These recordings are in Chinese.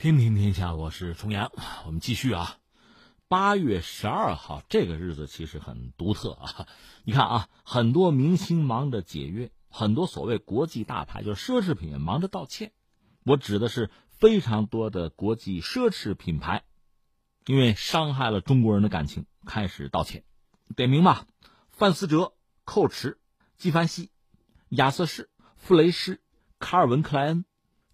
天天天下，我是重阳，我们继续啊。八月十二号这个日子其实很独特啊。你看啊，很多明星忙着解约，很多所谓国际大牌就是奢侈品忙着道歉。我指的是非常多的国际奢侈品牌，因为伤害了中国人的感情，开始道歉。点名吧：范思哲、蔻驰、纪梵希、亚瑟士、傅雷诗、卡尔文·克莱恩。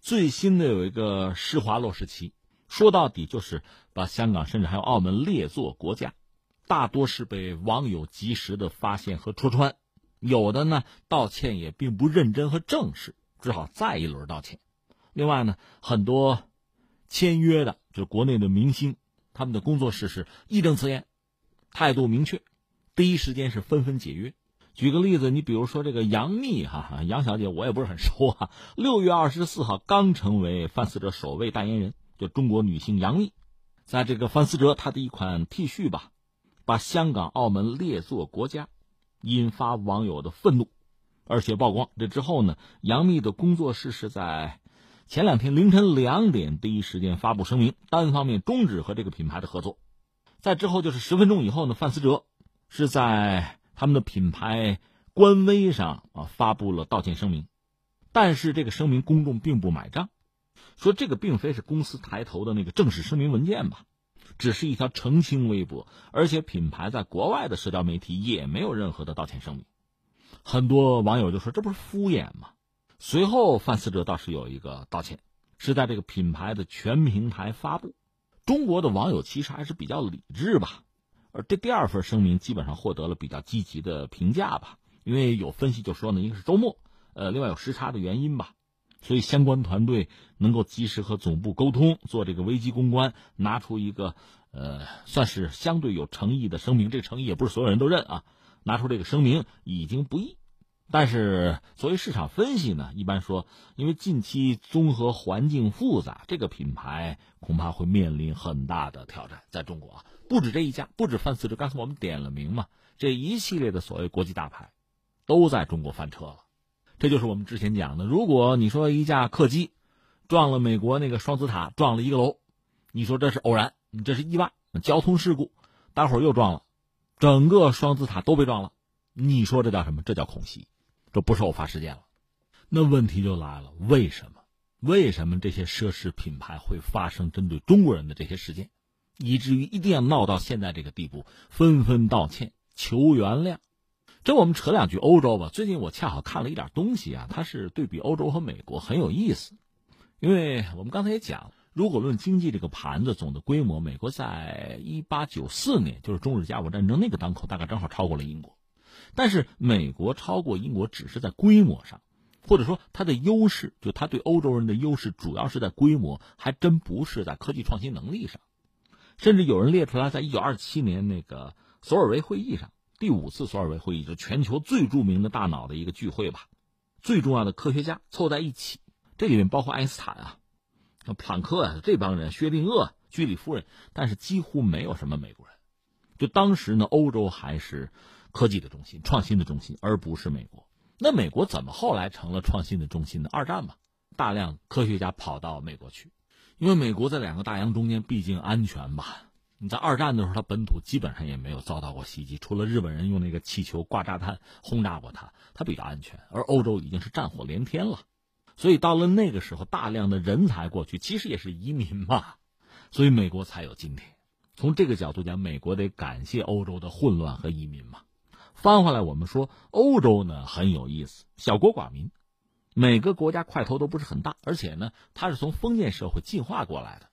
最新的有一个施华洛世奇，说到底就是把香港甚至还有澳门列作国家，大多是被网友及时的发现和戳穿，有的呢道歉也并不认真和正式，只好再一轮道歉。另外呢，很多签约的就国内的明星，他们的工作室是义正辞严，态度明确，第一时间是纷纷解约。举个例子，你比如说这个杨幂哈，杨小姐我也不是很熟啊。六月二十四号刚成为范思哲首位代言人，就中国女星杨幂，在这个范思哲她的一款 T 恤吧，把香港、澳门列作国家，引发网友的愤怒，而且曝光。这之后呢，杨幂的工作室是在前两天凌晨两点第一时间发布声明，单方面终止和这个品牌的合作。在之后就是十分钟以后呢，范思哲是在。他们的品牌官微上啊发布了道歉声明，但是这个声明公众并不买账，说这个并非是公司抬头的那个正式声明文件吧，只是一条澄清微博，而且品牌在国外的社交媒体也没有任何的道歉声明。很多网友就说这不是敷衍吗？随后范思哲倒是有一个道歉，是在这个品牌的全平台发布。中国的网友其实还是比较理智吧。而这第二份声明基本上获得了比较积极的评价吧，因为有分析就说呢，一个是周末，呃，另外有时差的原因吧，所以相关团队能够及时和总部沟通，做这个危机公关，拿出一个呃，算是相对有诚意的声明。这个诚意也不是所有人都认啊，拿出这个声明已经不易。但是作为市场分析呢，一般说，因为近期综合环境复杂，这个品牌恐怕会面临很大的挑战，在中国啊。不止这一家，不止范思哲，刚才我们点了名嘛，这一系列的所谓国际大牌，都在中国翻车了。这就是我们之前讲的，如果你说一架客机撞了美国那个双子塔，撞了一个楼，你说这是偶然，你这是意外，交通事故，待会儿又撞了，整个双子塔都被撞了，你说这叫什么？这叫恐袭，这不是偶发事件了。那问题就来了，为什么？为什么这些奢侈品牌会发生针对中国人的这些事件？以至于一定要闹到现在这个地步，纷纷道歉求原谅。这我们扯两句欧洲吧。最近我恰好看了一点东西啊，它是对比欧洲和美国很有意思。因为我们刚才也讲，如果论经济这个盘子总的规模，美国在一八九四年，就是中日甲午战争那个当口，大概正好超过了英国。但是美国超过英国只是在规模上，或者说它的优势，就它对欧洲人的优势，主要是在规模，还真不是在科技创新能力上。甚至有人列出来，在一九二七年那个索尔维会议上，第五次索尔维会议，就全球最著名的大脑的一个聚会吧，最重要的科学家凑在一起，这里面包括爱因斯坦啊、像普朗克啊这帮人，薛定谔、居里夫人，但是几乎没有什么美国人。就当时呢，欧洲还是科技的中心、创新的中心，而不是美国。那美国怎么后来成了创新的中心呢？二战嘛，大量科学家跑到美国去。因为美国在两个大洋中间，毕竟安全吧。你在二战的时候，它本土基本上也没有遭到过袭击，除了日本人用那个气球挂炸弹轰炸过它，它比较安全。而欧洲已经是战火连天了，所以到了那个时候，大量的人才过去，其实也是移民嘛，所以美国才有今天。从这个角度讲，美国得感谢欧洲的混乱和移民嘛。翻回来，我们说欧洲呢很有意思，小国寡民。每个国家块头都不是很大，而且呢，它是从封建社会进化过来的。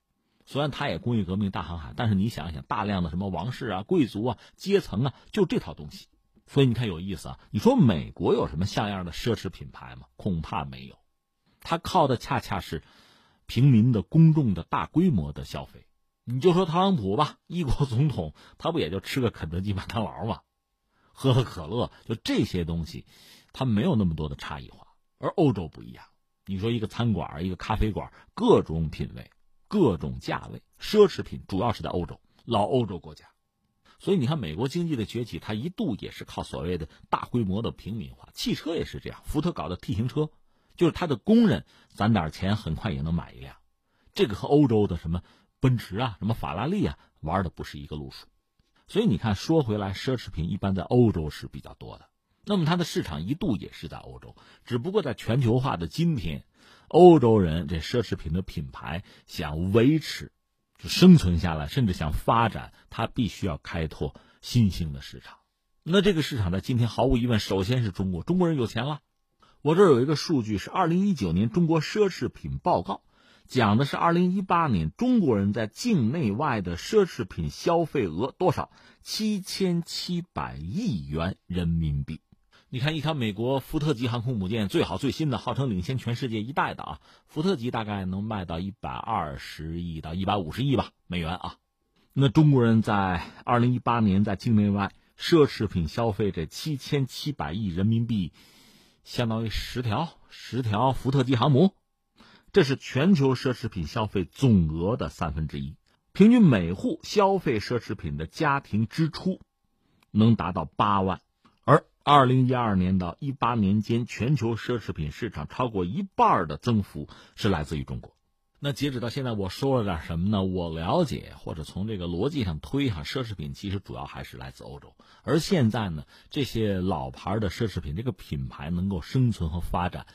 虽然它也工业革命大航海，但是你想想，大量的什么王室啊、贵族啊、阶层啊，就这套东西。所以你看有意思啊。你说美国有什么像样的奢侈品牌吗？恐怕没有。它靠的恰恰是平民的公众的大规模的消费。你就说特朗普吧，一国总统，他不也就吃个肯德基、麦当劳吗？喝喝可乐，就这些东西，它没有那么多的差异化。而欧洲不一样，你说一个餐馆、一个咖啡馆，各种品味、各种价位，奢侈品主要是在欧洲老欧洲国家，所以你看美国经济的崛起，它一度也是靠所谓的大规模的平民化，汽车也是这样，福特搞的 T 型车，就是他的工人攒点钱很快也能买一辆，这个和欧洲的什么奔驰啊、什么法拉利啊玩的不是一个路数。所以你看，说回来，奢侈品一般在欧洲是比较多的。那么它的市场一度也是在欧洲，只不过在全球化的今天，欧洲人这奢侈品的品牌想维持、就生存下来，甚至想发展，它必须要开拓新兴的市场。那这个市场在今天毫无疑问，首先是中国，中国人有钱了。我这儿有一个数据是二零一九年中国奢侈品报告。讲的是二零一八年中国人在境内外的奢侈品消费额多少？七千七百亿元人民币。你看，一条美国福特级航空母舰，最好最新的，号称领先全世界一代的啊，福特级大概能卖到一百二十亿到一百五十亿吧美元啊。那中国人在二零一八年在境内外奢侈品消费这七千七百亿人民币，相当于十条十条福特级航母。这是全球奢侈品消费总额的三分之一，平均每户消费奢侈品的家庭支出能达到八万，而二零一二年到一八年间，全球奢侈品市场超过一半的增幅是来自于中国。那截止到现在，我说了点什么呢？我了解或者从这个逻辑上推哈，奢侈品其实主要还是来自欧洲，而现在呢，这些老牌的奢侈品这个品牌能够生存和发展。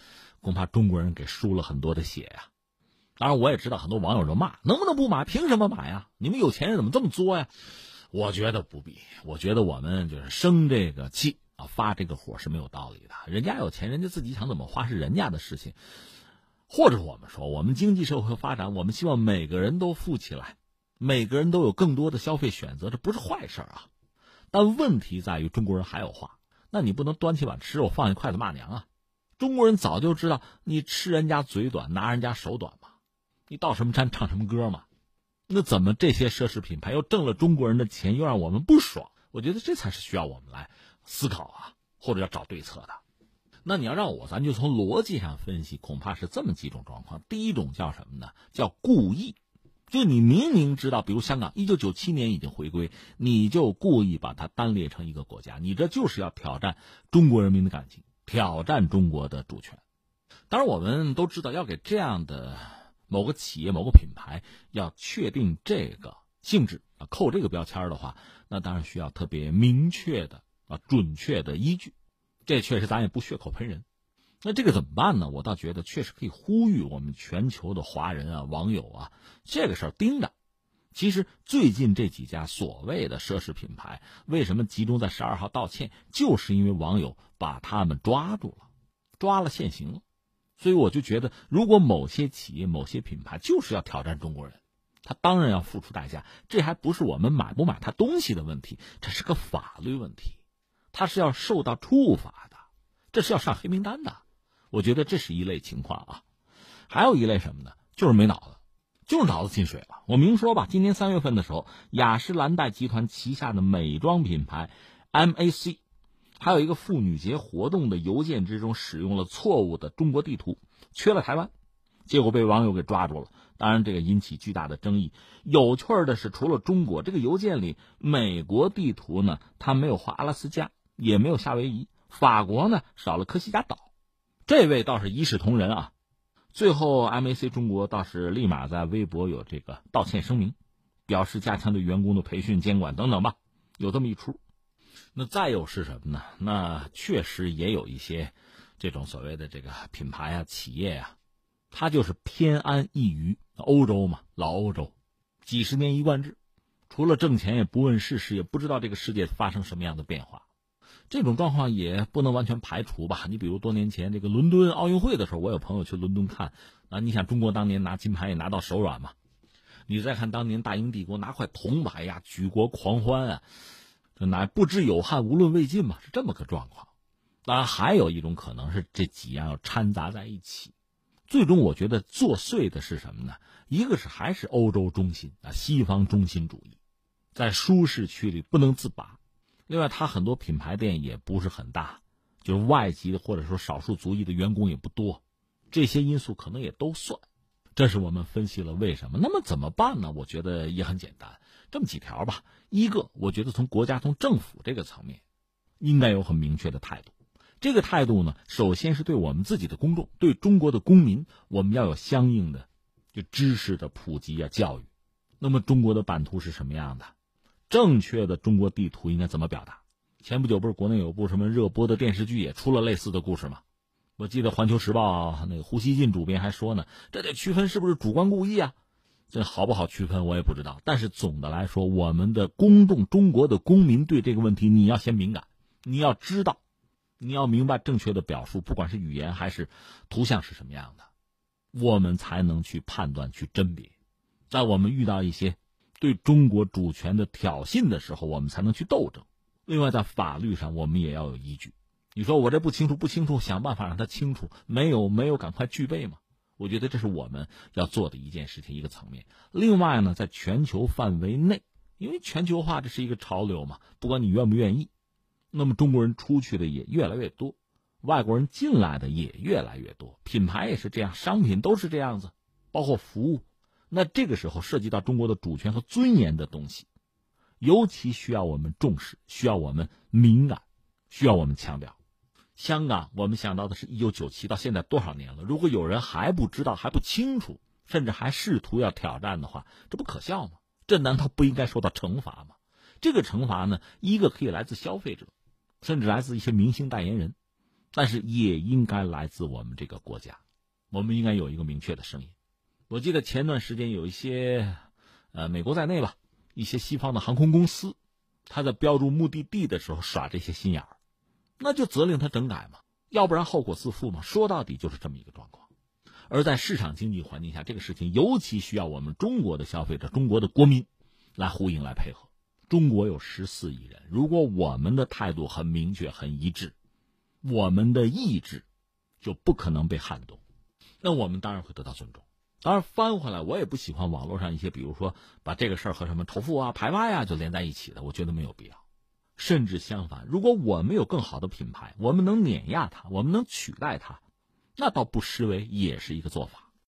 恐怕中国人给输了很多的血呀！当然，我也知道很多网友就骂：能不能不买？凭什么买呀？你们有钱人怎么这么作呀？我觉得不必。我觉得我们就是生这个气啊，发这个火是没有道理的。人家有钱，人家自己想怎么花是人家的事情。或者我们说，我们经济社会发展，我们希望每个人都富起来，每个人都有更多的消费选择，这不是坏事啊。但问题在于，中国人还有话，那你不能端起碗吃肉，放一筷子骂娘啊！中国人早就知道，你吃人家嘴短，拿人家手短嘛，你到什么山唱什么歌嘛，那怎么这些奢侈品牌又挣了中国人的钱，又让我们不爽？我觉得这才是需要我们来思考啊，或者要找对策的。那你要让我，咱就从逻辑上分析，恐怕是这么几种状况。第一种叫什么呢？叫故意，就你明明知道，比如香港一九九七年已经回归，你就故意把它单列成一个国家，你这就是要挑战中国人民的感情。挑战中国的主权，当然我们都知道，要给这样的某个企业、某个品牌要确定这个性质啊，扣这个标签的话，那当然需要特别明确的啊、准确的依据。这确实咱也不血口喷人。那这个怎么办呢？我倒觉得确实可以呼吁我们全球的华人啊、网友啊，这个事儿盯着。其实最近这几家所谓的奢侈品牌，为什么集中在十二号道歉？就是因为网友把他们抓住了，抓了现行了。所以我就觉得，如果某些企业、某些品牌就是要挑战中国人，他当然要付出代价。这还不是我们买不买他东西的问题，这是个法律问题，他是要受到处罚的，这是要上黑名单的。我觉得这是一类情况啊，还有一类什么呢？就是没脑子。就是脑子进水了。我明说吧，今年三月份的时候，雅诗兰黛集团旗下的美妆品牌 MAC，还有一个妇女节活动的邮件之中使用了错误的中国地图，缺了台湾，结果被网友给抓住了。当然，这个引起巨大的争议。有趣的是，除了中国，这个邮件里美国地图呢，它没有画阿拉斯加，也没有夏威夷；法国呢，少了科西嘉岛。这位倒是一视同仁啊。最后，MAC 中国倒是立马在微博有这个道歉声明，表示加强对员工的培训、监管等等吧，有这么一出。那再有是什么呢？那确实也有一些这种所谓的这个品牌啊、企业啊，它就是偏安一隅。欧洲嘛，老欧洲，几十年一贯制，除了挣钱也不问世事，也不知道这个世界发生什么样的变化。这种状况也不能完全排除吧？你比如多年前这个伦敦奥运会的时候，我有朋友去伦敦看啊。你想中国当年拿金牌也拿到手软嘛？你再看当年大英帝国拿块铜牌呀，举国狂欢啊，这乃不知有汉，无论魏晋嘛，是这么个状况。当然，还有一种可能是这几样要掺杂在一起，最终我觉得作祟的是什么呢？一个是还是欧洲中心啊，西方中心主义，在舒适区里不能自拔。另外，它很多品牌店也不是很大，就是外籍的或者说少数族裔的员工也不多，这些因素可能也都算。这是我们分析了为什么。那么怎么办呢？我觉得也很简单，这么几条吧。一个，我觉得从国家从政府这个层面，应该有很明确的态度。这个态度呢，首先是对我们自己的公众，对中国的公民，我们要有相应的，就知识的普及啊，教育。那么中国的版图是什么样的？正确的中国地图应该怎么表达？前不久不是国内有部什么热播的电视剧也出了类似的故事吗？我记得《环球时报》那个胡锡进主编还说呢，这得区分是不是主观故意啊？这好不好区分我也不知道。但是总的来说，我们的公众、中国的公民对这个问题，你要先敏感，你要知道，你要明白正确的表述，不管是语言还是图像是什么样的，我们才能去判断、去甄别。在我们遇到一些对中国主权的挑衅的时候，我们才能去斗争。另外，在法律上，我们也要有依据。你说我这不清楚，不清楚，想办法让他清楚。没有，没有，赶快具备嘛！我觉得这是我们要做的一件事情，一个层面。另外呢，在全球范围内，因为全球化这是一个潮流嘛，不管你愿不愿意，那么中国人出去的也越来越多，外国人进来的也越来越多，品牌也是这样，商品都是这样子，包括服务。那这个时候涉及到中国的主权和尊严的东西，尤其需要我们重视，需要我们敏感，需要我们强调。香港，我们想到的是一九九七到现在多少年了？如果有人还不知道、还不清楚，甚至还试图要挑战的话，这不可笑吗？这难道不应该受到惩罚吗？这个惩罚呢，一个可以来自消费者，甚至来自一些明星代言人，但是也应该来自我们这个国家。我们应该有一个明确的声音。我记得前段时间有一些，呃，美国在内吧，一些西方的航空公司，他在标注目的地的时候耍这些心眼儿。那就责令他整改嘛，要不然后果自负嘛。说到底就是这么一个状况。而在市场经济环境下，这个事情尤其需要我们中国的消费者、中国的国民来呼应、来配合。中国有十四亿人，如果我们的态度很明确、很一致，我们的意志就不可能被撼动，那我们当然会得到尊重。当然翻回来，我也不喜欢网络上一些，比如说把这个事儿和什么仇富啊、排外啊就连在一起的，我觉得没有必要。甚至相反，如果我们有更好的品牌，我们能碾压它，我们能取代它，那倒不失为也是一个做法。